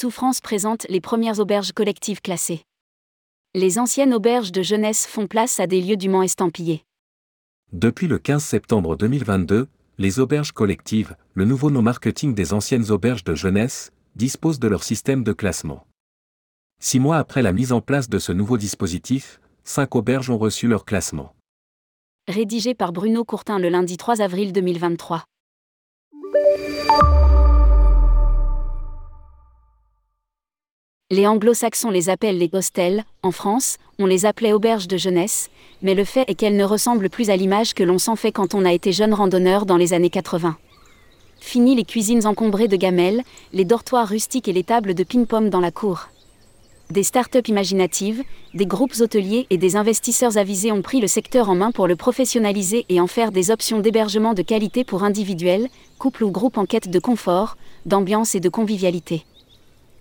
Atout France présente les premières auberges collectives classées. Les anciennes auberges de jeunesse font place à des lieux dûment estampillés. Depuis le 15 septembre 2022, les auberges collectives, le nouveau nom marketing des anciennes auberges de jeunesse, disposent de leur système de classement. Six mois après la mise en place de ce nouveau dispositif, cinq auberges ont reçu leur classement. Rédigé par Bruno Courtin le lundi 3 avril 2023. Les anglo-saxons les appellent les hostels, en France, on les appelait auberges de jeunesse, mais le fait est qu'elles ne ressemblent plus à l'image que l'on s'en fait quand on a été jeune randonneur dans les années 80. Fini les cuisines encombrées de gamelles, les dortoirs rustiques et les tables de ping-pong dans la cour. Des start-up imaginatives, des groupes hôteliers et des investisseurs avisés ont pris le secteur en main pour le professionnaliser et en faire des options d'hébergement de qualité pour individuels, couples ou groupes en quête de confort, d'ambiance et de convivialité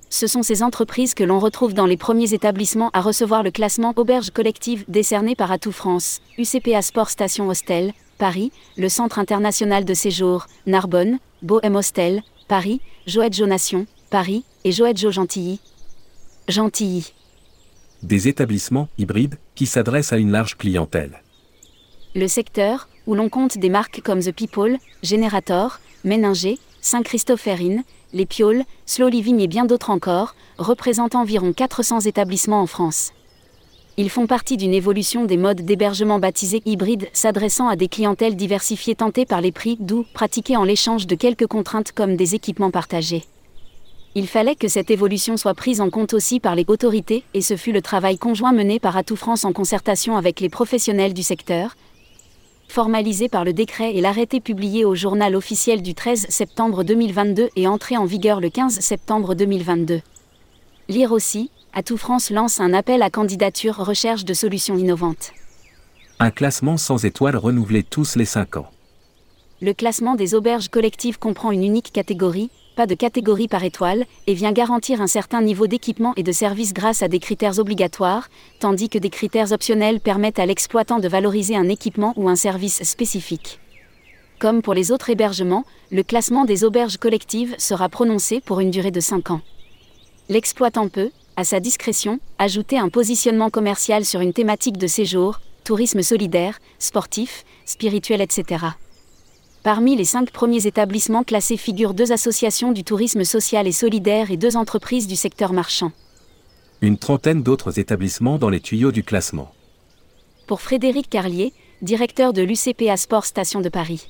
ce sont ces entreprises que l'on retrouve dans les premiers établissements à recevoir le classement Auberge collective décerné par Atout France, UCPA Sport Station Hostel, Paris, le Centre international de séjour, Narbonne, Bohem Hostel, Paris, Joët Jo Nation, Paris, et Joët Jo Gentilly. Gentilly. Des établissements hybrides qui s'adressent à une large clientèle. Le secteur, où l'on compte des marques comme The People, Generator, Méninger, Saint-Christopherine, les Pioles, Slow Living et bien d'autres encore, représentent environ 400 établissements en France. Ils font partie d'une évolution des modes d'hébergement baptisés hybrides s'adressant à des clientèles diversifiées tentées par les prix doux pratiqués en l'échange de quelques contraintes comme des équipements partagés. Il fallait que cette évolution soit prise en compte aussi par les autorités et ce fut le travail conjoint mené par Atout France en concertation avec les professionnels du secteur, formalisé par le décret et l'arrêté publié au journal officiel du 13 septembre 2022 et entré en vigueur le 15 septembre 2022. Lire aussi, Atout France lance un appel à candidature recherche de solutions innovantes. Un classement sans étoiles renouvelé tous les 5 ans. Le classement des auberges collectives comprend une unique catégorie, de catégorie par étoile, et vient garantir un certain niveau d'équipement et de service grâce à des critères obligatoires, tandis que des critères optionnels permettent à l'exploitant de valoriser un équipement ou un service spécifique. Comme pour les autres hébergements, le classement des auberges collectives sera prononcé pour une durée de 5 ans. L'exploitant peut, à sa discrétion, ajouter un positionnement commercial sur une thématique de séjour, tourisme solidaire, sportif, spirituel, etc. Parmi les cinq premiers établissements classés figurent deux associations du tourisme social et solidaire et deux entreprises du secteur marchand. Une trentaine d'autres établissements dans les tuyaux du classement. Pour Frédéric Carlier, directeur de l'UCPA Sport Station de Paris.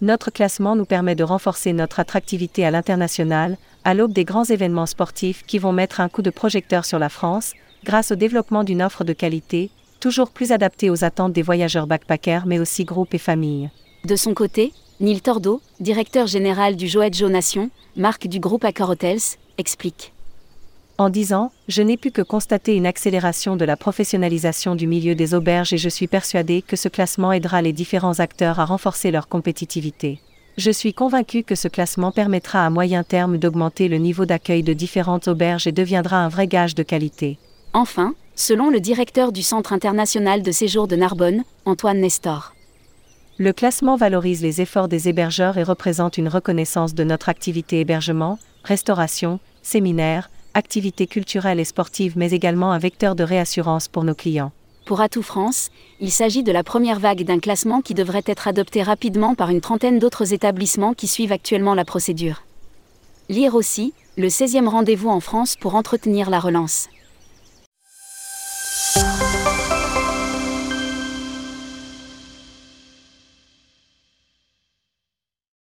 Notre classement nous permet de renforcer notre attractivité à l'international, à l'aube des grands événements sportifs qui vont mettre un coup de projecteur sur la France, grâce au développement d'une offre de qualité, toujours plus adaptée aux attentes des voyageurs backpackers mais aussi groupes et familles. De son côté, Neil Tordo, directeur général du Joët Jo Nation, marque du groupe Accor Hotels, explique. En dix ans, je n'ai pu que constater une accélération de la professionnalisation du milieu des auberges et je suis persuadé que ce classement aidera les différents acteurs à renforcer leur compétitivité. Je suis convaincu que ce classement permettra à moyen terme d'augmenter le niveau d'accueil de différentes auberges et deviendra un vrai gage de qualité. Enfin, selon le directeur du Centre international de séjour de Narbonne, Antoine Nestor. Le classement valorise les efforts des hébergeurs et représente une reconnaissance de notre activité hébergement, restauration, séminaires, activités culturelles et sportives mais également un vecteur de réassurance pour nos clients. Pour Atout France, il s'agit de la première vague d'un classement qui devrait être adopté rapidement par une trentaine d'autres établissements qui suivent actuellement la procédure. Lire aussi, le 16e rendez-vous en France pour entretenir la relance.